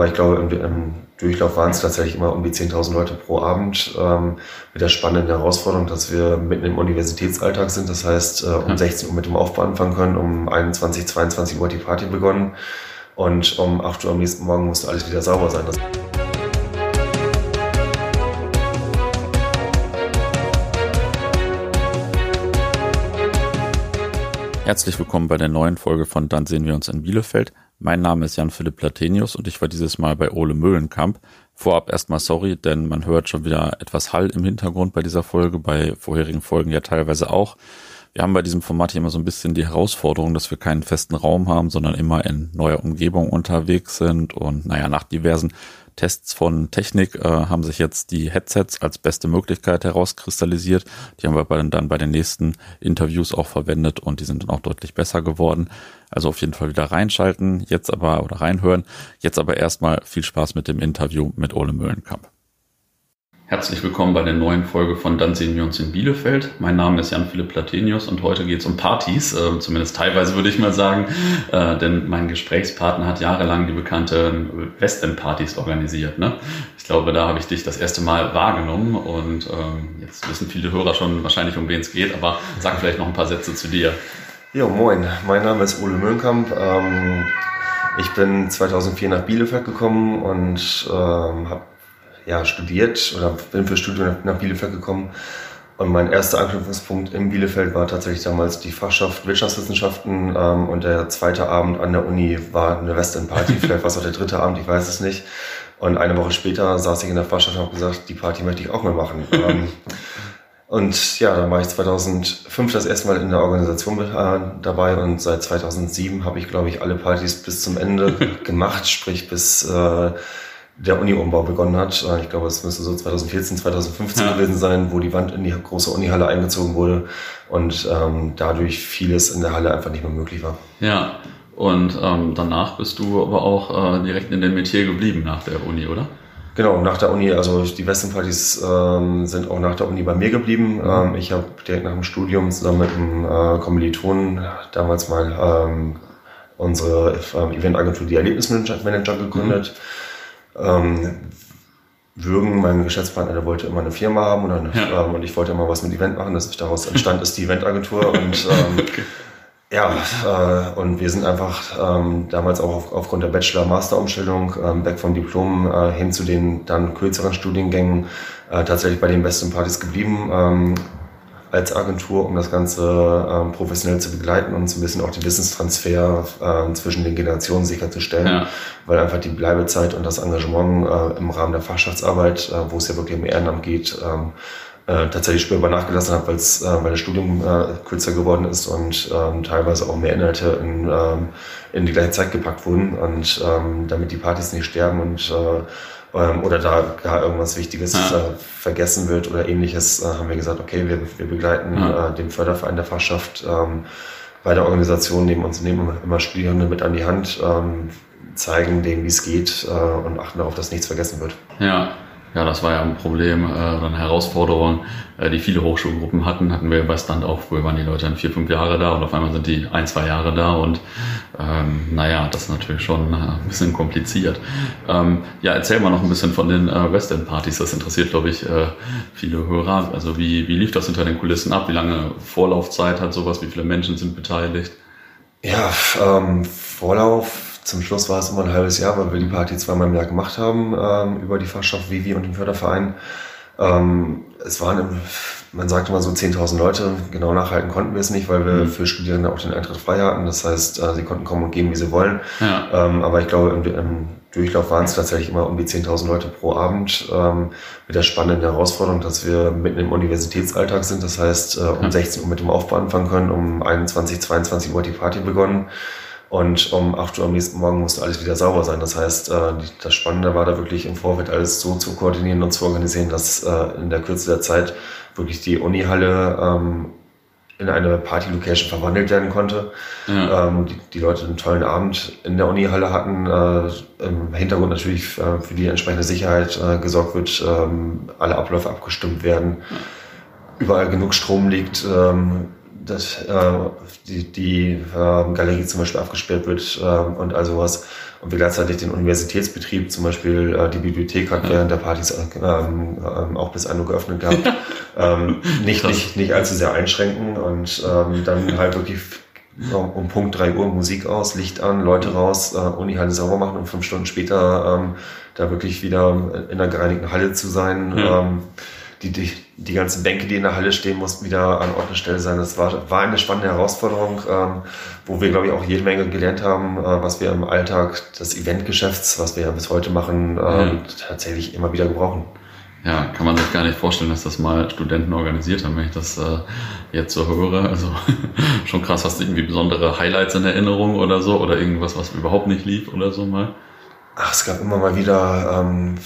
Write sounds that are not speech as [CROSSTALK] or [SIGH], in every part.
Aber ich glaube, im, im Durchlauf waren es tatsächlich immer um die 10.000 Leute pro Abend ähm, mit der spannenden Herausforderung, dass wir mitten im Universitätsalltag sind. Das heißt, äh, um 16 Uhr mit dem Aufbau anfangen können, um 21, 22 Uhr die Party begonnen und um 8 Uhr am nächsten Morgen musste alles wieder sauber sein. Das Herzlich willkommen bei der neuen Folge von Dann sehen wir uns in Bielefeld. Mein Name ist Jan-Philipp Platenius und ich war dieses Mal bei Ole Mühlenkamp. Vorab erstmal sorry, denn man hört schon wieder etwas Hall im Hintergrund bei dieser Folge, bei vorherigen Folgen ja teilweise auch. Wir haben bei diesem Format hier immer so ein bisschen die Herausforderung, dass wir keinen festen Raum haben, sondern immer in neuer Umgebung unterwegs sind und naja, nach diversen Tests von Technik äh, haben sich jetzt die Headsets als beste Möglichkeit herauskristallisiert. Die haben wir dann, dann bei den nächsten Interviews auch verwendet und die sind dann auch deutlich besser geworden. Also auf jeden Fall wieder reinschalten, jetzt aber oder reinhören. Jetzt aber erstmal viel Spaß mit dem Interview mit Ole Möllenkamp. Herzlich willkommen bei der neuen Folge von Dann sehen wir uns in Bielefeld. Mein Name ist Jan-Philipp Platenius und heute geht es um Partys, äh, zumindest teilweise würde ich mal sagen, äh, denn mein Gesprächspartner hat jahrelang die bekannten Westend-Partys organisiert. Ne? Ich glaube, da habe ich dich das erste Mal wahrgenommen und ähm, jetzt wissen viele Hörer schon wahrscheinlich, um wen es geht, aber sag vielleicht noch ein paar Sätze zu dir. Jo, moin, mein Name ist Ole Möhnkamp. Ähm, ich bin 2004 nach Bielefeld gekommen und ähm, habe ja, studiert oder bin für Studium nach Bielefeld gekommen. Und mein erster Anknüpfungspunkt in Bielefeld war tatsächlich damals die Fachschaft Wirtschaftswissenschaften. Ähm, und der zweite Abend an der Uni war eine Western-Party. [LAUGHS] Vielleicht war es auch der dritte Abend, ich weiß es nicht. Und eine Woche später saß ich in der Fachschaft und habe gesagt, die Party möchte ich auch mal machen. [LAUGHS] ähm, und ja, dann war ich 2005 das erste Mal in der Organisation äh, dabei und seit 2007 habe ich, glaube ich, alle Partys bis zum Ende [LAUGHS] gemacht, sprich bis äh, der Uni-Umbau begonnen hat. Äh, ich glaube, es müsste so 2014, 2015 ja. gewesen sein, wo die Wand in die große Unihalle eingezogen wurde und ähm, dadurch vieles in der Halle einfach nicht mehr möglich war. Ja, und ähm, danach bist du aber auch äh, direkt in dem Metier geblieben nach der Uni, oder? Genau, nach der Uni, also die Westenpartys ähm, sind auch nach der Uni bei mir geblieben. Mhm. Ähm, ich habe direkt nach dem Studium zusammen mit einem äh, Kommilitonen damals mal ähm, unsere äh, Eventagentur, die Erlebnismanager, gegründet. Mhm ähm, Würgen, mein Geschäftspartner, der wollte immer eine Firma haben und, dann, ja. ähm, und ich wollte immer was mit Event machen. Das daraus entstand ist die Eventagentur und [LAUGHS] ähm, okay. ja, äh, und wir sind einfach ähm, damals auch auf, aufgrund der Bachelor-Master-Umstellung ähm, weg vom Diplom äh, hin zu den dann kürzeren Studiengängen äh, tatsächlich bei den besten Partys geblieben. Ähm, als Agentur, um das Ganze ähm, professionell zu begleiten und so ein bisschen auch den Wissenstransfer äh, zwischen den Generationen sicherzustellen, ja. weil einfach die Bleibezeit und das Engagement äh, im Rahmen der Fachschaftsarbeit, äh, wo es ja wirklich um Ehrenamt geht, ähm, äh, tatsächlich spürbar nachgelassen hat, weil's, äh, weil das Studium äh, kürzer geworden ist und ähm, teilweise auch mehr Inhalte in, ähm, in die gleiche Zeit gepackt wurden und ähm, damit die Partys nicht sterben und äh, ähm, oder da gar irgendwas Wichtiges ja. äh, vergessen wird oder ähnliches, äh, haben wir gesagt, okay, wir, wir begleiten ja. äh, den Förderverein der Fachschaft ähm, bei der Organisation, nehmen uns nehmen immer Spielhunde mit an die Hand, ähm, zeigen denen, wie es geht äh, und achten darauf, dass nichts vergessen wird. Ja, ja, das war ja ein Problem äh, oder eine Herausforderung, äh, die viele Hochschulgruppen hatten. Hatten wir bei Stand auch, früher waren die Leute dann vier, fünf Jahre da und auf einmal sind die ein, zwei Jahre da und ähm, naja, das ist natürlich schon äh, ein bisschen kompliziert. Ähm, ja, erzähl mal noch ein bisschen von den äh, Westend-Partys. Das interessiert, glaube ich, äh, viele Hörer. Also wie, wie lief das hinter den Kulissen ab? Wie lange Vorlaufzeit hat sowas? Wie viele Menschen sind beteiligt? Ja, ähm, Vorlauf zum Schluss war es immer ein halbes Jahr, weil wir die Party zweimal im Jahr gemacht haben ähm, über die Fachschaft Vivi und den Förderverein. Ähm, es waren, man sagte mal so 10.000 Leute. Genau nachhalten konnten wir es nicht, weil wir mhm. für Studierende auch den Eintritt frei hatten. Das heißt, äh, sie konnten kommen und gehen, wie sie wollen. Ja. Ähm, aber ich glaube, im, im Durchlauf waren es tatsächlich immer um die 10.000 Leute pro Abend. Ähm, mit der spannenden Herausforderung, dass wir mitten im Universitätsalltag sind. Das heißt, äh, um ja. 16 Uhr mit dem Aufbau anfangen können, um 21, 22 Uhr die Party begonnen. Und um 8 Uhr am nächsten Morgen musste alles wieder sauber sein. Das heißt, äh, das Spannende war da wirklich im Vorfeld alles so zu koordinieren und zu organisieren, dass äh, in der Kürze der Zeit wirklich die Unihalle ähm, in eine Party-Location verwandelt werden konnte. Ja. Ähm, die, die, Leute einen tollen Abend in der Unihalle hatten. Äh, Im Hintergrund natürlich für die entsprechende Sicherheit gesorgt wird, ähm, alle Abläufe abgestimmt werden. Überall genug Strom liegt dass äh, die, die äh, Galerie zum Beispiel abgesperrt wird äh, und all sowas. Und wir gleichzeitig den Universitätsbetrieb, zum Beispiel äh, die Bibliothek hat während der Partys ähm, ähm, auch bis 1 Uhr geöffnet gehabt, [LAUGHS] ähm, nicht, nicht, nicht allzu sehr einschränken und ähm, dann halt wirklich um, um Punkt 3 Uhr Musik aus, Licht an, Leute raus, äh, Uni Halle sauber machen und fünf Stunden später ähm, da wirklich wieder in der gereinigten Halle zu sein. Ja. Ähm, die, die, die ganzen Bänke, die in der Halle stehen, mussten wieder an Ort und Stelle sein. Das war, war eine spannende Herausforderung, ähm, wo wir, glaube ich, auch jede Menge gelernt haben, äh, was wir im Alltag des Eventgeschäfts, was wir ja bis heute machen, äh, ja. tatsächlich immer wieder gebrauchen. Ja, kann man sich gar nicht vorstellen, dass das mal Studenten organisiert haben, wenn ich das äh, jetzt so höre. Also [LAUGHS] schon krass, hast du irgendwie besondere Highlights in Erinnerung oder so oder irgendwas, was überhaupt nicht lief oder so mal? Ach, es gab immer mal wieder ähm,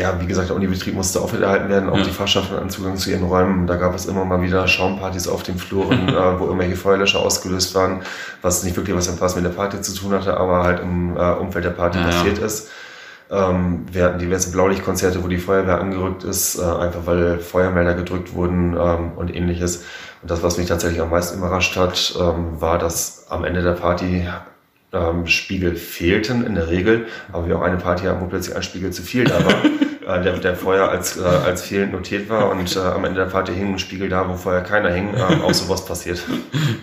ja, wie gesagt, der Unibetrieb musste aufrechterhalten werden, auch ja. die Fachschaften an Zugang zu ihren Räumen. Da gab es immer mal wieder Schaumpartys auf den Fluren, [LAUGHS] äh, wo irgendwelche Feuerlöscher ausgelöst waren, was nicht wirklich was mit der Party zu tun hatte, aber halt im äh, Umfeld der Party ja, passiert ja. ist. Ähm, wir hatten diverse Blaulichtkonzerte, wo die Feuerwehr angerückt ist, äh, einfach weil Feuermelder gedrückt wurden ähm, und ähnliches. Und das, was mich tatsächlich am meisten überrascht hat, ähm, war, dass am Ende der Party ähm, Spiegel fehlten in der Regel, aber wir auch eine Party haben, wo plötzlich ein Spiegel zu viel da war. [LAUGHS] äh, der, der vorher als, äh, als fehlend notiert war und äh, am Ende der Party hing ein Spiegel da, wo vorher keiner hing, äh, auch sowas passiert. [LAUGHS]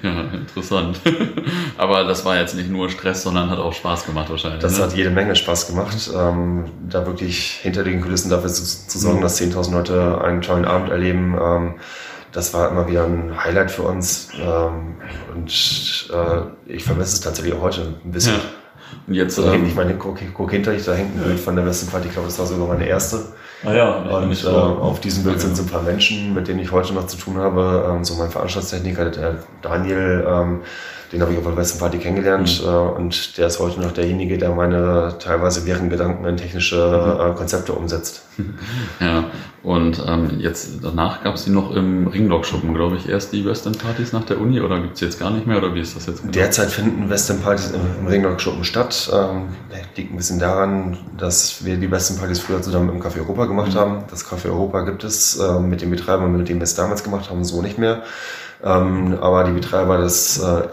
Ja, interessant. [LAUGHS] aber das war jetzt nicht nur Stress, sondern hat auch Spaß gemacht wahrscheinlich. Das ne? hat jede Menge Spaß gemacht, ähm, da wirklich hinter den Kulissen dafür zu, zu sorgen, mhm. dass 10.000 Leute einen tollen Abend erleben. Ähm, das war immer wieder ein Highlight für uns ähm, und äh, ich vermisse es tatsächlich auch heute ein bisschen. Ja. Und jetzt, ähm, ich meine, guck, guck hinter dich, da hängt ein Bild von der Westenparty, ich glaube, das war sogar meine erste. Ah ja, und äh, auf diesem Bild sind so ein paar Menschen, mit denen ich heute noch zu tun habe. Ähm, so mein Veranstaltungstechniker, der Daniel, ähm, den habe ich auf der Westenparty kennengelernt mhm. äh, und der ist heute noch derjenige, der meine teilweise wirren Gedanken in technische mhm. äh, Konzepte umsetzt. [LAUGHS] Ja, und ähm, jetzt danach gab es die noch im Ringlock-Schuppen, glaube ich, erst die Western-Partys nach der Uni oder gibt es jetzt gar nicht mehr oder wie ist das jetzt? Derzeit finden Western-Partys im, im Ringlock-Schuppen statt. Ähm, liegt ein bisschen daran, dass wir die Western-Partys früher zusammen im Café Europa gemacht mhm. haben. Das Café Europa gibt es äh, mit den Betreibern, mit denen wir es damals gemacht haben, so nicht mehr. Ähm, aber die Betreiber des äh,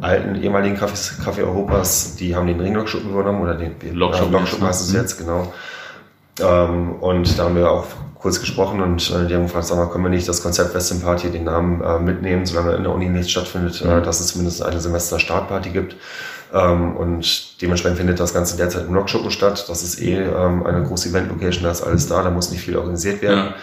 alten ehemaligen Cafés, Café Europas, die haben den Ringlockschuppen übernommen oder den Lockschuppen, äh, Lockschuppen heißt es mhm. jetzt, genau. Ähm, und da haben wir auch kurz gesprochen und äh, die haben gefragt, sag mal, können wir nicht das Konzept Western Party, den Namen äh, mitnehmen, solange in der Uni nichts stattfindet, äh, mhm. äh, dass es zumindest eine Semester-Startparty gibt. Ähm, und dementsprechend findet das Ganze derzeit im Lockschuppen statt. Das ist eh ähm, eine große Event-Location, da ist alles da, da muss nicht viel organisiert werden. Ja.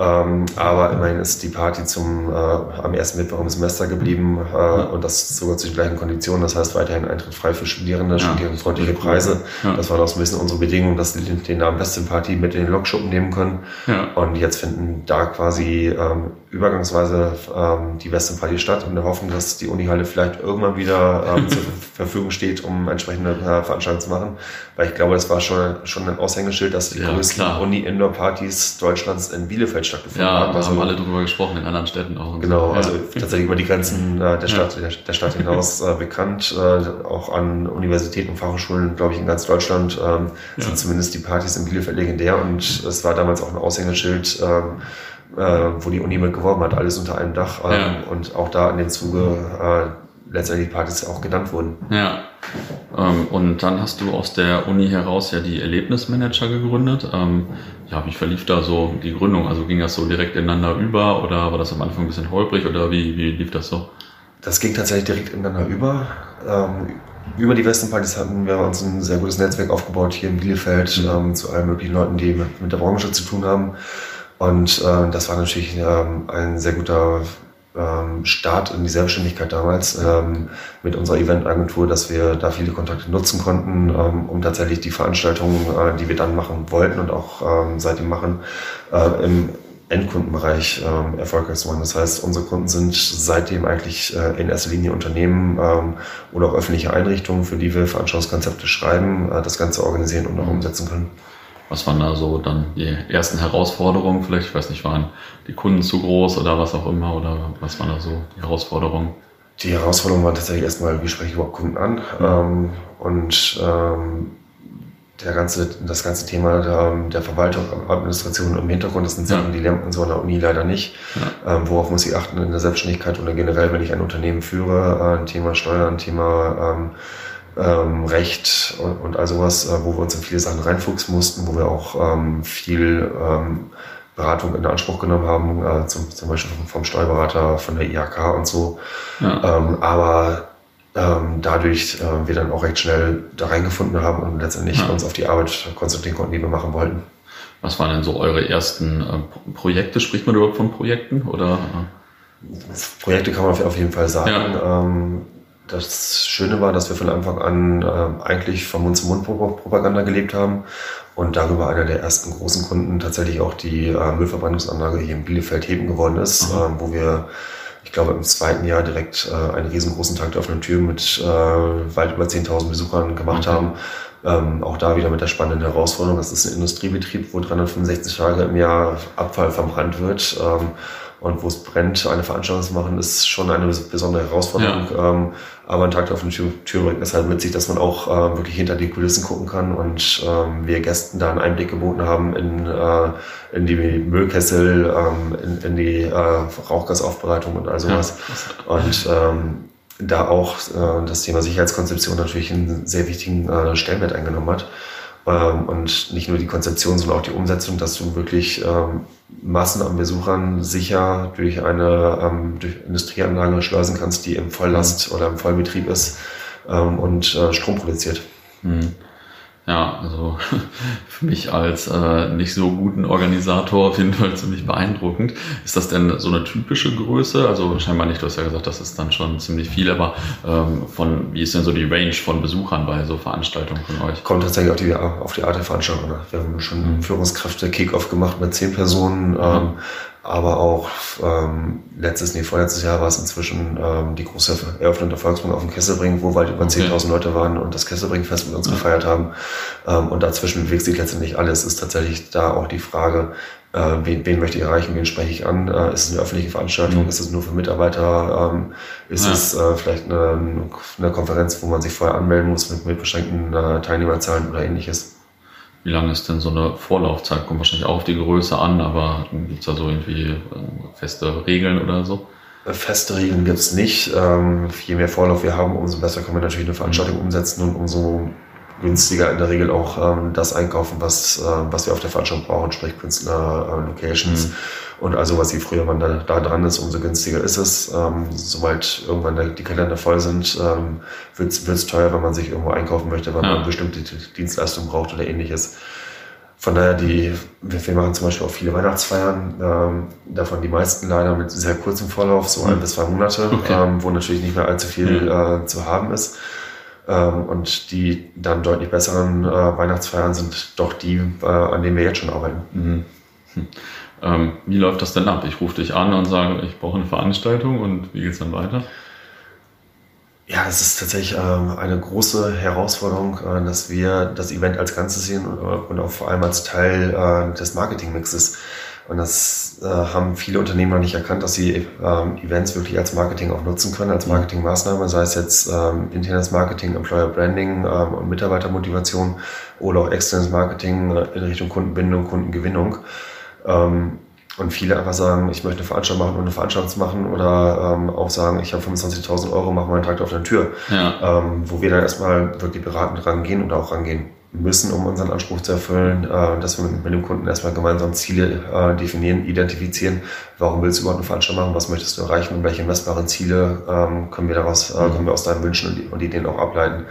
Ähm, aber immerhin ist die Party zum, äh, am ersten Mittwoch im Semester geblieben äh, und das sogar zu den gleichen Konditionen. Das heißt weiterhin Eintritt frei für Studierende, ja, studierendenfreundliche Preise. Ja. Das war auch so ein bisschen unsere Bedingung, dass sie den, den Namen Western Party mit in den Lokschuppen nehmen können. Ja. Und jetzt finden da quasi ähm, übergangsweise ähm, die Western Party statt und wir hoffen, dass die Unihalle vielleicht irgendwann wieder ähm, [LAUGHS] zur Verfügung steht, um entsprechende äh, Veranstaltungen zu machen. Weil ich glaube, das war schon, schon ein Aushängeschild, dass die größten Uni-Indoor-Partys Deutschlands in Bielefeld stattgefunden ja, haben. Also, haben alle drüber gesprochen, in anderen Städten auch. Genau, so. also tatsächlich über die Grenzen äh, der, Stadt, ja. der, der, Stadt hinaus äh, bekannt. Äh, auch an Universitäten und Fachhochschulen, glaube ich, in ganz Deutschland ähm, sind zumindest die Partys in Bielefeld legendär und es war damals auch ein Aushängeschild, ähm, äh, wo die Uni mit geworben hat, alles unter einem Dach. Ähm. Und auch da in dem Zuge äh, letztendlich die Partys auch genannt wurden. Ja. Ähm, und dann hast du aus der Uni heraus ja die Erlebnismanager gegründet. Ähm, ja, wie verlief da so die Gründung? Also ging das so direkt ineinander über oder war das am Anfang ein bisschen holprig oder wie, wie lief das so? Das ging tatsächlich direkt ineinander über. Ähm, über die Westenpartys hatten wir uns ein sehr gutes Netzwerk aufgebaut hier in Bielefeld mhm. ähm, zu allen möglichen Leuten, die mit, mit der Branche zu tun haben. Und äh, das war natürlich ähm, ein sehr guter ähm, Start in die Selbstständigkeit damals ähm, mit unserer Eventagentur, dass wir da viele Kontakte nutzen konnten, ähm, um tatsächlich die Veranstaltungen, äh, die wir dann machen wollten und auch ähm, seitdem machen, äh, im Endkundenbereich ähm, erfolgreich zu machen. Das heißt, unsere Kunden sind seitdem eigentlich äh, in erster Linie Unternehmen ähm, oder auch öffentliche Einrichtungen, für die wir Veranstaltungskonzepte schreiben, äh, das Ganze organisieren und auch umsetzen können. Was waren da so dann die ersten Herausforderungen? Vielleicht, ich weiß nicht, waren die Kunden zu groß oder was auch immer? Oder was waren da so die Herausforderungen? Die Herausforderungen waren tatsächlich erstmal, wie spreche ich überhaupt Kunden an? Mhm. Und ähm, der ganze, das ganze Thema der, der Verwaltung, Administration im Hintergrund, das sind Sachen, die lernt man so an der Uni leider nicht. Ja. Ähm, worauf muss ich achten in der Selbstständigkeit oder generell, wenn ich ein Unternehmen führe, äh, ein Thema Steuern, ein Thema ähm, ähm, Recht und, und all sowas, äh, wo wir uns in viele Sachen reinfuchsen mussten, wo wir auch ähm, viel ähm, Beratung in Anspruch genommen haben, äh, zum, zum Beispiel vom Steuerberater, von der IHK und so. Ja. Ähm, aber ähm, dadurch äh, wir dann auch recht schnell da reingefunden haben und letztendlich ja. uns auf die Arbeit konzentrieren konnten, die wir machen wollten. Was waren denn so eure ersten äh, Projekte? Spricht man überhaupt von Projekten? Oder? Projekte kann man auf jeden Fall sagen. Ja. Ähm, das Schöne war, dass wir von Anfang an äh, eigentlich von Mund-zu-Mund-Propaganda gelebt haben und darüber einer der ersten großen Kunden tatsächlich auch die äh, Müllverbrennungsanlage hier in Bielefeld-Heben geworden ist, äh, wo wir ich glaube, im zweiten Jahr direkt äh, einen riesengroßen Tag der offenen Tür mit äh, weit über 10.000 Besuchern gemacht okay. haben. Ähm, auch da wieder mit der spannenden Herausforderung, das ist ein Industriebetrieb, wo 365 Tage im Jahr Abfall verbrannt wird. Ähm, und wo es brennt, eine Veranstaltung zu machen, ist schon eine besondere Herausforderung. Ja. Ähm, aber ein Tag offenen Tür, Tür bringt es halt mit sich, dass man auch äh, wirklich hinter die Kulissen gucken kann und ähm, wir Gästen da einen Einblick geboten haben in, äh, in die Müllkessel, ähm, in, in die äh, Rauchgasaufbereitung und all sowas. Ja. Und ähm, da auch äh, das Thema Sicherheitskonzeption natürlich einen sehr wichtigen äh, Stellenwert eingenommen hat. Ähm, und nicht nur die Konzeption, sondern auch die Umsetzung, dass du wirklich ähm, Massen an Besuchern sicher durch eine ähm, durch Industrieanlage schleusen kannst, die im Volllast oder im Vollbetrieb ist ähm, und äh, Strom produziert. Mhm. Ja, also [LAUGHS] für mich als äh, nicht so guten Organisator auf jeden Fall ziemlich beeindruckend. Ist das denn so eine typische Größe? Also scheinbar nicht, du hast ja gesagt, das ist dann schon ziemlich viel, aber ähm, von wie ist denn so die Range von Besuchern bei so Veranstaltungen von euch? Kommt tatsächlich auf die, auf die Art der Veranstaltung. Ne? Wir haben schon mhm. Führungskräfte Kick-Off gemacht mit zehn Personen. Mhm. Ähm, aber auch ähm, letztes, nee, vorletztes Jahr war es inzwischen ähm, die große Eröffnung der Volksbund auf dem Kesselbring, wo weit über okay. 10.000 Leute waren und das Kesselbringfest mit uns ja. gefeiert haben. Ähm, und dazwischen bewegt sich letztendlich alles. Es ist tatsächlich da auch die Frage, äh, wen, wen möchte ich erreichen, wen spreche ich an? Äh, ist es eine öffentliche Veranstaltung? Mhm. Ist es nur für Mitarbeiter? Ähm, ist ja. es äh, vielleicht eine, eine Konferenz, wo man sich vorher anmelden muss mit, mit beschränkten äh, Teilnehmerzahlen oder ähnliches? Wie lange ist denn so eine Vorlaufzeit? Kommt wahrscheinlich auch auf die Größe an, aber gibt es da so irgendwie äh, feste Regeln oder so? Feste Regeln gibt es nicht. Ähm, je mehr Vorlauf wir haben, umso besser können wir natürlich eine Veranstaltung mhm. umsetzen und umso günstiger in der Regel auch ähm, das einkaufen, was, äh, was wir auf der Veranstaltung brauchen, sprich Künstler, äh, Locations mhm. und also was je früher man da, da dran ist, umso günstiger ist es. Ähm, sobald irgendwann die Kalender voll sind, ähm, wird es teuer, wenn man sich irgendwo einkaufen möchte, weil ja. man bestimmte Dienstleistungen braucht oder ähnliches. Von daher, die, wir machen zum Beispiel auch viele Weihnachtsfeiern, ähm, davon die meisten leider mit sehr kurzem Vorlauf, so ein mhm. bis zwei Monate, okay. ähm, wo natürlich nicht mehr allzu viel mhm. äh, zu haben ist. Ähm, und die dann deutlich besseren äh, Weihnachtsfeiern sind doch die, äh, an denen wir jetzt schon arbeiten. Mhm. Hm. Ähm, wie läuft das denn ab? Ich rufe dich an und sage, ich brauche eine Veranstaltung und wie geht es dann weiter? Ja, es ist tatsächlich ähm, eine große Herausforderung, äh, dass wir das Event als Ganzes sehen und, und auch vor allem als Teil äh, des Marketingmixes. Und das äh, haben viele Unternehmen noch nicht erkannt, dass sie ähm, Events wirklich als Marketing auch nutzen können, als Marketingmaßnahme, sei es jetzt ähm, internes Marketing, Employer Branding ähm, und Mitarbeitermotivation oder auch externes Marketing äh, in Richtung Kundenbindung, Kundengewinnung. Ähm, und viele einfach sagen, ich möchte eine Veranstaltung machen, um eine Veranstaltung zu machen oder ähm, auch sagen, ich habe 25.000 Euro, mach mal einen Tag auf der Tür. Ja. Ähm, wo wir dann erstmal wirklich beratend rangehen und auch rangehen müssen, um unseren Anspruch zu erfüllen, äh, dass wir mit, dem Kunden erstmal gemeinsam Ziele äh, definieren, identifizieren. Warum willst du überhaupt eine Veranstaltung machen? Was möchtest du erreichen? Und welche messbaren Ziele ähm, können wir daraus, äh, können wir aus deinen Wünschen und, und Ideen auch ableiten?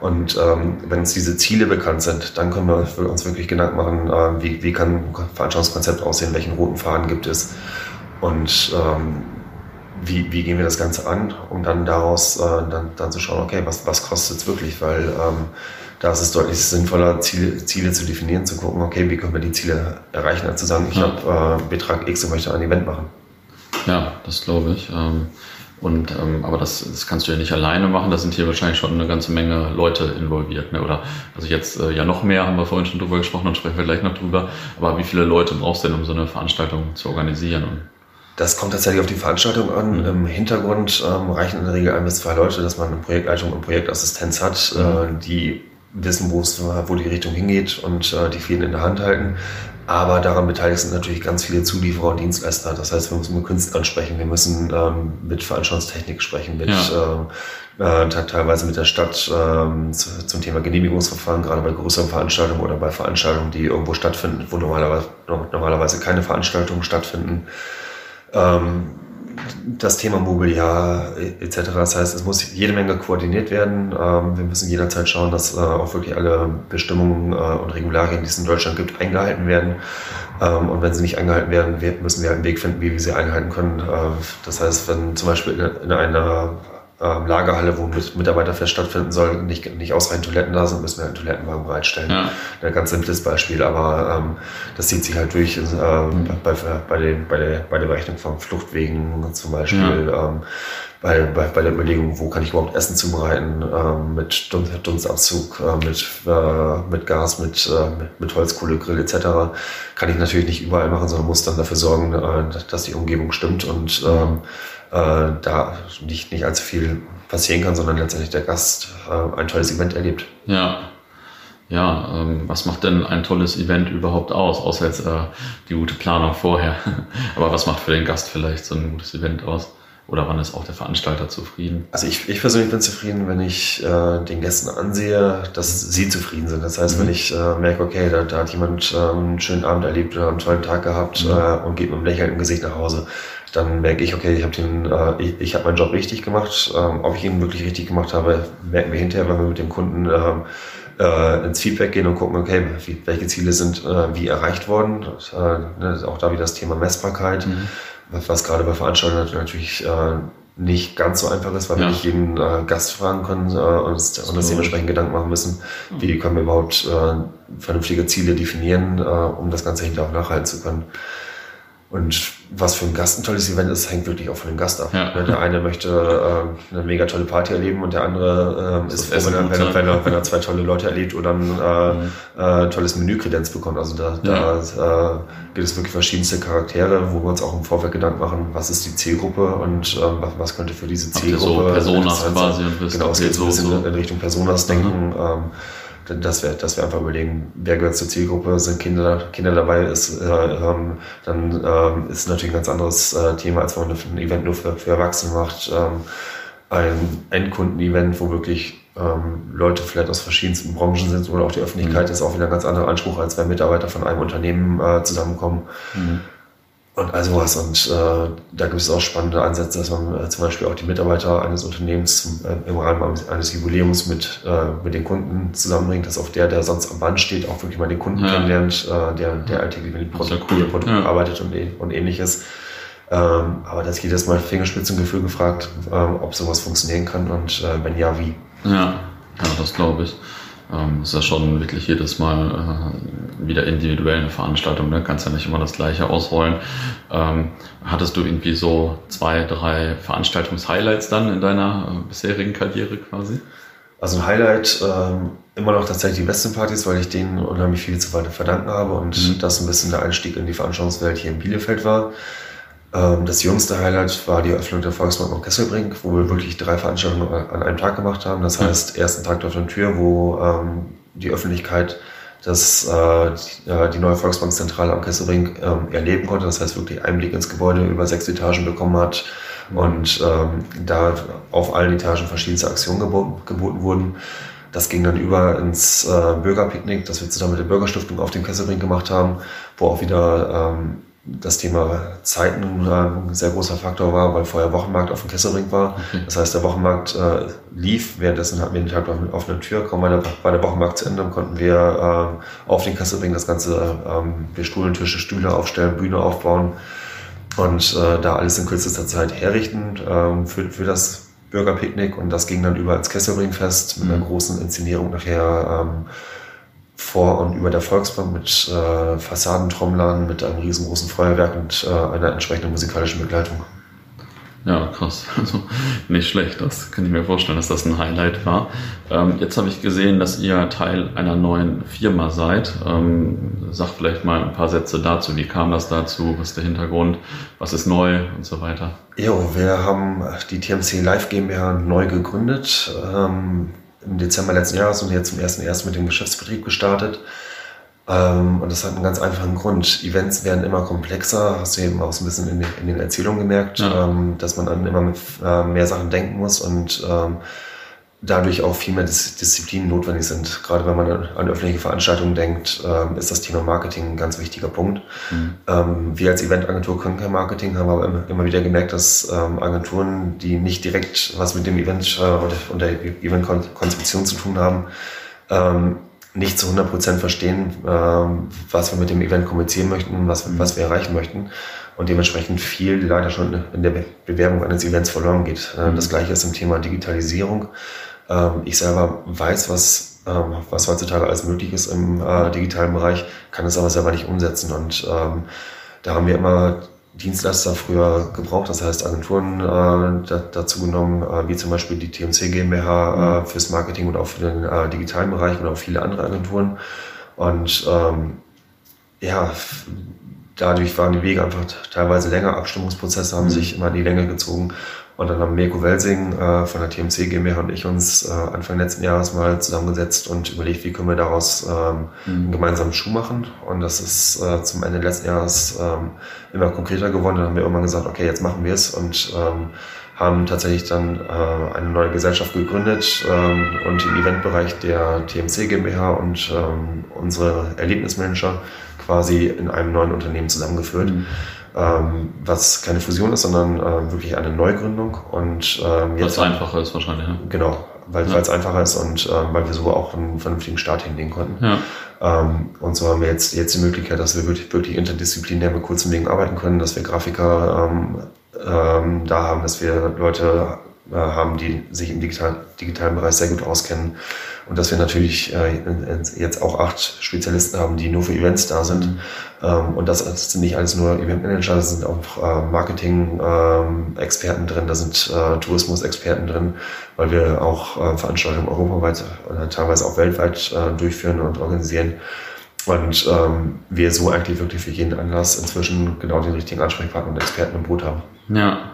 Und ähm, wenn uns diese Ziele bekannt sind, dann können wir uns wirklich Gedanken machen, äh, wie, wie kann ein Veranstaltungskonzept aussehen, welchen roten Faden gibt es und ähm, wie, wie gehen wir das Ganze an, um dann daraus äh, dann, dann zu schauen, okay, was, was kostet es wirklich, weil ähm, da ist es deutlich sinnvoller, Ziele, Ziele zu definieren, zu gucken, okay, wie können wir die Ziele erreichen, als zu sagen, ich ja. habe äh, Betrag X und möchte ein Event machen. Ja, das glaube ich. Ähm, und ähm, aber das, das kannst du ja nicht alleine machen. Da sind hier wahrscheinlich schon eine ganze Menge Leute involviert. Ne? Oder also jetzt äh, ja noch mehr haben wir vorhin schon drüber gesprochen und sprechen wir gleich noch drüber. Aber wie viele Leute brauchst du denn, um so eine Veranstaltung zu organisieren? Und das kommt tatsächlich auf die Veranstaltung an. Mhm. Im Hintergrund ähm, reichen in der Regel ein bis zwei Leute, dass man eine Projektleitung und Projektassistenz hat, mhm. äh, die wissen, wo es, wo die Richtung hingeht und äh, die Fäden in der Hand halten. Aber daran beteiligt sind natürlich ganz viele Zulieferer und Dienstleister. Das heißt, wir müssen mit Künstlern sprechen, wir müssen ähm, mit Veranstaltungstechnik sprechen, mit ja. äh, äh, teilweise mit der Stadt äh, zu, zum Thema Genehmigungsverfahren, gerade bei größeren Veranstaltungen oder bei Veranstaltungen, die irgendwo stattfinden, wo normalerweise, normalerweise keine Veranstaltungen stattfinden. Ähm, das Thema Mobiliar etc. Das heißt, es muss jede Menge koordiniert werden. Ähm, wir müssen jederzeit schauen, dass äh, auch wirklich alle Bestimmungen äh, und Regularien, die es in Deutschland gibt, eingehalten werden. Ähm, und wenn sie nicht eingehalten werden, müssen wir einen Weg finden, wie wir sie einhalten können. Äh, das heißt, wenn zum Beispiel in einer ähm, Lagerhalle, wo mit Mitarbeiterfest stattfinden soll, nicht, nicht ausreichend Toiletten da sind, müssen wir einen Toilettenwagen bereitstellen. Ja. Ein ganz simples Beispiel, aber ähm, das zieht sich halt durch ähm, mhm. bei, bei, den, bei, der, bei der Berechnung von Fluchtwegen zum Beispiel. Ja. Ähm, bei, bei, bei der Überlegung, wo kann ich überhaupt Essen zubereiten, ähm, mit Dunstabzug, äh, mit, äh, mit Gas, mit, äh, mit, mit Holzkohlegrill etc. kann ich natürlich nicht überall machen, sondern muss dann dafür sorgen, äh, dass die Umgebung stimmt und ähm, äh, da nicht, nicht allzu viel passieren kann, sondern letztendlich der Gast äh, ein tolles Event erlebt. Ja. Ja, ähm, was macht denn ein tolles Event überhaupt aus, außer jetzt äh, die gute Planung vorher? [LAUGHS] Aber was macht für den Gast vielleicht so ein gutes Event aus? Oder wann ist auch der Veranstalter zufrieden? Also ich, ich persönlich bin zufrieden, wenn ich äh, den Gästen ansehe, dass sie zufrieden sind. Das heißt, mhm. wenn ich äh, merke, okay, da, da hat jemand äh, einen schönen Abend erlebt oder einen tollen Tag gehabt mhm. äh, und geht mit einem Lächeln im Gesicht nach Hause, dann merke ich, okay, ich habe den, äh, ich, ich habe meinen Job richtig gemacht. Ähm, ob ich ihn wirklich richtig gemacht habe, merken wir hinterher, wenn wir mit dem Kunden ähm, äh, ins Feedback gehen und gucken, okay, welche Ziele sind äh, wie erreicht worden. Äh, ne, auch da wieder das Thema Messbarkeit, mhm. Was, gerade bei Veranstaltungen natürlich äh, nicht ganz so einfach ist, weil ja. wir nicht jeden äh, Gast fragen können äh, und, uns, uns dementsprechend Gedanken machen müssen, wie können wir überhaupt äh, vernünftige Ziele definieren, äh, um das Ganze hinterher auch nachhalten zu können. Und was für ein Gast ein tolles Event ist, hängt wirklich auch von dem Gast ab. Ja. Ne, der eine möchte äh, eine mega tolle Party erleben und der andere äh, ist froh, wenn er, wenn, er, wenn, er, wenn er zwei tolle Leute erlebt oder ein äh, mhm. äh, tolles Menükredenz bekommt. Also da, ja. da äh, gibt es wirklich verschiedenste Charaktere, wo wir uns auch im Vorfeld Gedanken machen, was ist die Zielgruppe und äh, was, was könnte für diese Zielgruppe. So Personas quasi. Genau, es geht so ein bisschen so. in Richtung Personas denken. Mhm. Ähm, dass wir, dass wir einfach überlegen, wer gehört zur Zielgruppe, sind Kinder, Kinder dabei, ist, äh, ähm, dann ähm, ist natürlich ein ganz anderes äh, Thema, als wenn man ein Event nur für, für Erwachsene macht. Ähm, ein Endkunden-Event, wo wirklich ähm, Leute vielleicht aus verschiedensten Branchen sind oder auch die Öffentlichkeit, mhm. ist auch wieder ein ganz anderer Anspruch, als wenn Mitarbeiter von einem Unternehmen äh, zusammenkommen. Mhm und all sowas. Und äh, da gibt es auch spannende Ansätze, dass man äh, zum Beispiel auch die Mitarbeiter eines Unternehmens äh, im Rahmen eines Jubiläums mit, äh, mit den Kunden zusammenbringt, dass auch der, der sonst am Band steht, auch wirklich mal den Kunden ja. kennenlernt, äh, der, der alltäglich mit dem Produkt, cool. Produkt ja. arbeitet und, und ähnliches. Ähm, aber da ist jedes Mal Fingerspitzengefühl gefragt, ähm, ob sowas funktionieren kann und äh, wenn ja, wie. Ja, ja das glaube ich. Ähm, ist ja schon wirklich jedes Mal äh, wieder individuell eine Veranstaltung, ne? Kannst ja nicht immer das Gleiche ausrollen. Ähm, hattest du irgendwie so zwei, drei Veranstaltungs-Highlights dann in deiner äh, bisherigen Karriere quasi? Also ein Highlight ähm, immer noch tatsächlich die Westenpartys, weil ich denen unheimlich viel zu verdanken habe und mhm. das ein bisschen der Einstieg in die Veranstaltungswelt hier in Bielefeld war. Ähm, das jüngste Highlight war die Eröffnung der Volksbank am Kesselbrink, wo wir wirklich drei Veranstaltungen an einem Tag gemacht haben. Das heißt, ersten Tag dort an Tür, wo ähm, die Öffentlichkeit das, äh, die, äh, die neue Volksbankzentrale am Kesselbrink ähm, erleben konnte. Das heißt, wirklich Einblick ins Gebäude über sechs Etagen bekommen hat und ähm, da auf allen Etagen verschiedenste Aktionen geboten, geboten wurden. Das ging dann über ins äh, Bürgerpicknick, das wir zusammen mit der Bürgerstiftung auf dem Kesselbrink gemacht haben, wo auch wieder ähm, das Thema Zeiten ein sehr großer Faktor war, weil vorher Wochenmarkt auf dem Kesselring war. Das heißt, der Wochenmarkt äh, lief, währenddessen hatten wir den Tag auf offene Tür. Kaum war der, war der Wochenmarkt zu Ende, konnten wir äh, auf den Kesselring das Ganze, ähm, wir Stuhlen, Tische, Stühle aufstellen, Bühne aufbauen und äh, da alles in kürzester Zeit herrichten äh, für, für das Bürgerpicknick. Und das ging dann über ins Kesselringfest mit einer mhm. großen Inszenierung nachher. Ähm, vor und über der Volksbank mit äh, Fassadentrommlern, mit einem riesengroßen Feuerwerk und äh, einer entsprechenden musikalischen Begleitung. Ja, krass. [LAUGHS] Also nicht schlecht. Das kann ich mir vorstellen, dass das ein Highlight war. Ähm, jetzt habe ich gesehen, dass ihr Teil einer neuen Firma seid. Ähm, sag vielleicht mal ein paar Sätze dazu. Wie kam das dazu? Was ist der Hintergrund? Was ist neu und so weiter? Jo, wir haben die TMC Live GmbH neu gegründet. Ähm, im Dezember letzten Jahres und jetzt zum ersten erst mit dem Geschäftsbetrieb gestartet. Ähm, und das hat einen ganz einfachen Grund. Events werden immer komplexer, hast du eben auch so ein bisschen in den, Erzählungen gemerkt, ja. ähm, dass man dann immer mit äh, mehr Sachen denken muss und ähm, dadurch auch viel mehr Dis Disziplinen notwendig sind. Gerade wenn man an öffentliche Veranstaltungen denkt, ähm, ist das Thema Marketing ein ganz wichtiger Punkt. Mhm. Ähm, wir als Eventagentur können kein Marketing, haben aber immer wieder gemerkt, dass ähm, Agenturen, die nicht direkt was mit dem Event äh, und der Eventkonzeption zu tun haben, ähm, nicht zu 100 Prozent verstehen, ähm, was wir mit dem Event kommunizieren möchten, was, mhm. was wir erreichen möchten und dementsprechend viel leider schon in der Bewerbung eines Events verloren geht. Äh, mhm. Das gleiche ist im Thema Digitalisierung. Ähm, ich selber weiß, was, ähm, was heutzutage alles möglich ist im äh, digitalen Bereich, kann es aber selber nicht umsetzen und ähm, da haben wir immer Dienstleister früher gebraucht, das heißt Agenturen äh, dazu genommen, äh, wie zum Beispiel die TMC GmbH äh, mhm. fürs Marketing und auch für den äh, digitalen Bereich und auch viele andere Agenturen. Und ähm, ja, dadurch waren die Wege einfach teilweise länger, Abstimmungsprozesse haben mhm. sich immer in die Länge gezogen. Und dann haben Mirko Welsing äh, von der TMC GmbH und ich uns äh, Anfang letzten Jahres mal zusammengesetzt und überlegt, wie können wir daraus ähm, mhm. einen gemeinsamen Schuh machen. Und das ist äh, zum Ende letzten Jahres ähm, immer konkreter geworden. Dann haben wir irgendwann gesagt, okay, jetzt machen wir es und ähm, haben tatsächlich dann äh, eine neue Gesellschaft gegründet ähm, und im Eventbereich der TMC GmbH und ähm, unsere Erlebnismanager quasi in einem neuen Unternehmen zusammengeführt. Mhm ähm, was keine Fusion ist, sondern äh, wirklich eine Neugründung. Und, ähm, jetzt, was einfacher ist wahrscheinlich. Ne? Genau, weil ja. es einfacher ist und ähm, weil wir so auch einen vernünftigen Start hinlegen konnten. Ja. Ähm, und so haben wir jetzt, jetzt die Möglichkeit, dass wir wirklich, wirklich interdisziplinär mit kurzem Wegen arbeiten können, dass wir Grafiker ähm, ähm, da haben, dass wir Leute äh, haben, die sich im digital, digitalen Bereich sehr gut auskennen. Und dass wir natürlich äh, jetzt auch acht Spezialisten haben, die nur für Events da sind. Ähm, und das, sind nicht alles nur Eventmanager, da sind auch äh, Marketing-Experten ähm, drin, da sind äh, Tourismus-Experten drin, weil wir auch äh, Veranstaltungen europaweit oder teilweise auch weltweit äh, durchführen und organisieren. Und ähm, wir so eigentlich wirklich für jeden Anlass inzwischen genau den richtigen Ansprechpartner und Experten im Boot haben. Ja,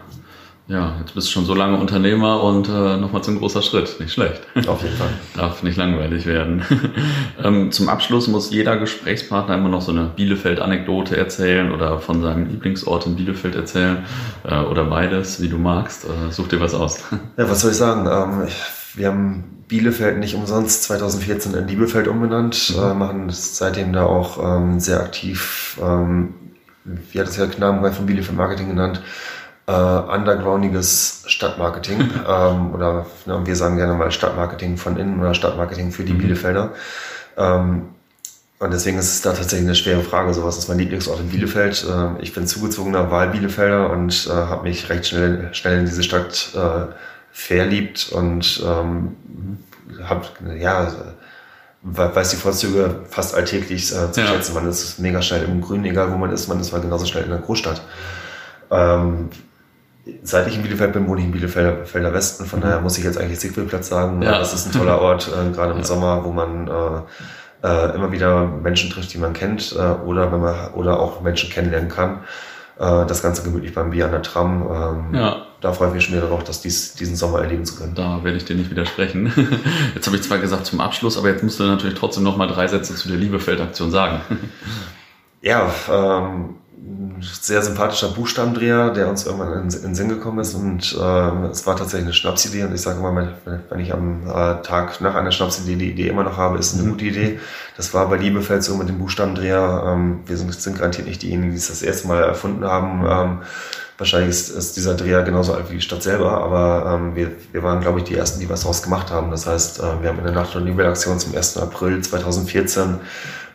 ja, jetzt bist du schon so lange Unternehmer und äh, nochmal zum großer Schritt. Nicht schlecht. Auf jeden Fall. [LAUGHS] Darf nicht langweilig werden. [LAUGHS] ähm, zum Abschluss muss jeder Gesprächspartner immer noch so eine Bielefeld-Anekdote erzählen oder von seinem Lieblingsort in Bielefeld erzählen äh, oder beides, wie du magst. Äh, such dir was aus. ja, was soll ich sagen? Ähm, wir haben Bielefeld nicht umsonst 2014 in Liebefeld umbenannt, mhm. äh, machen seitdem da auch ähm, sehr aktiv, ähm, wie hat es ja Knabenbereich von Bielefeld Marketing genannt, äh, undergroundiges Stadtmarketing [LAUGHS] ähm, oder na, wir sagen gerne mal Stadtmarketing von innen oder Stadtmarketing für die mhm. Bielefelder. Ähm, und deswegen ist es da tatsächlich eine schwere Frage. So was ist mein Lieblingsort in Bielefeld? Äh, ich bin zugezogener Wahlbielefelder und äh, habe mich recht schnell, schnell in diese Stadt äh, verliebt und ähm, habe, ja, weiß die Vorzüge fast alltäglich äh, zu ja. schätzen. Man ist mega schnell im Grün, egal wo man ist, man ist mal genauso schnell in der Großstadt. Ähm, seit ich in Bielefeld bin, wohne ich in Bielefelder Westen. Von daher muss ich jetzt eigentlich Siegfriedplatz sagen. Ja. Das ist ein toller Ort, äh, gerade im ja. Sommer, wo man äh, äh, immer wieder Menschen trifft, die man kennt äh, oder wenn man oder auch Menschen kennenlernen kann. Äh, das Ganze gemütlich beim Bier an der Tram. Ähm, ja. Da freue ich mich schon wieder darauf, das dies, diesen Sommer erleben zu können. Da werde ich dir nicht widersprechen. [LAUGHS] Jetzt habe ich zwar gesagt zum Abschluss, aber jetzt musst du natürlich trotzdem noch mal drei Sätze zu der Liebefeld-Aktion sagen. Ja, ähm, sehr sympathischer Buchstabendreher, der uns irgendwann in, in den Sinn gekommen ist. Und äh, es war tatsächlich eine Schnapsidee. Und ich sage immer, wenn ich am äh, Tag nach einer Schnapsidee die Idee immer noch habe, ist es eine mhm. gute Idee. Das war bei Liebefeld so mit dem Buchstabendreher. Ähm, wir sind, sind garantiert nicht diejenigen, die es das erste Mal erfunden haben. Ähm, wahrscheinlich ist, ist dieser Dreher genauso alt wie die Stadt selber, aber ähm, wir, wir waren, glaube ich, die Ersten, die was daraus gemacht haben. Das heißt, äh, wir haben in der Nacht- und Nebelaktion zum 1. April 2014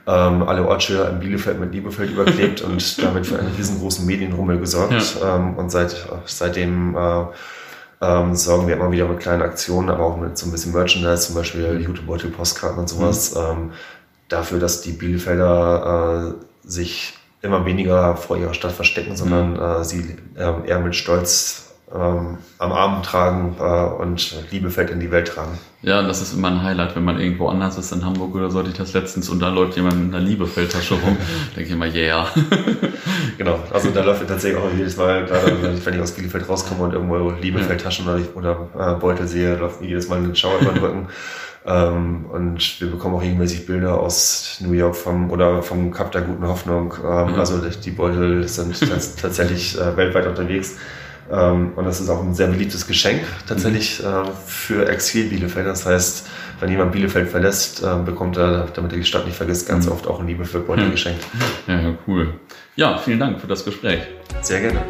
ähm, alle Ortsschilder in Bielefeld mit Liebefeld überklebt [LAUGHS] und damit für einen riesengroßen Medienrummel gesorgt. Ja. Ähm, und seit, seitdem äh, ähm, sorgen wir immer wieder mit kleinen Aktionen, aber auch mit so ein bisschen Merchandise, zum Beispiel Jutebeutel, Postkarten und sowas, mhm. ähm, dafür, dass die Bielefelder äh, sich immer weniger vor ihrer Stadt verstecken, sondern mhm. äh, sie äh, eher mit Stolz ähm, am Arm tragen äh, und Liebefeld in die Welt tragen. Ja, das ist immer ein Highlight, wenn man irgendwo anders ist, in Hamburg oder so, hatte ich das letztens und da läuft jemand mit einer Liebefeldtasche rum. [LAUGHS] denke ich immer, yeah. [LAUGHS] genau, also da läuft tatsächlich auch jedes Mal, gerade wenn ich aus Bielefeld rauskomme und irgendwo Liebefeldtaschen ja. oder, oder äh, Beutel sehe, läuft mir jedes Mal ein Schauer über den Rücken. Ähm, und wir bekommen auch regelmäßig Bilder aus New York vom oder vom Kap der Guten Hoffnung. Ähm, mhm. Also die Beutel sind tatsächlich äh, weltweit unterwegs. Ähm, und das ist auch ein sehr beliebtes Geschenk tatsächlich äh, für Exil-Bielefeld. Das heißt, wenn jemand Bielefeld verlässt, äh, bekommt er, damit er die Stadt nicht vergisst, ganz mhm. oft auch ein Liebe für Beutel mhm. geschenkt. Ja, cool. Ja, vielen Dank für das Gespräch. Sehr gerne.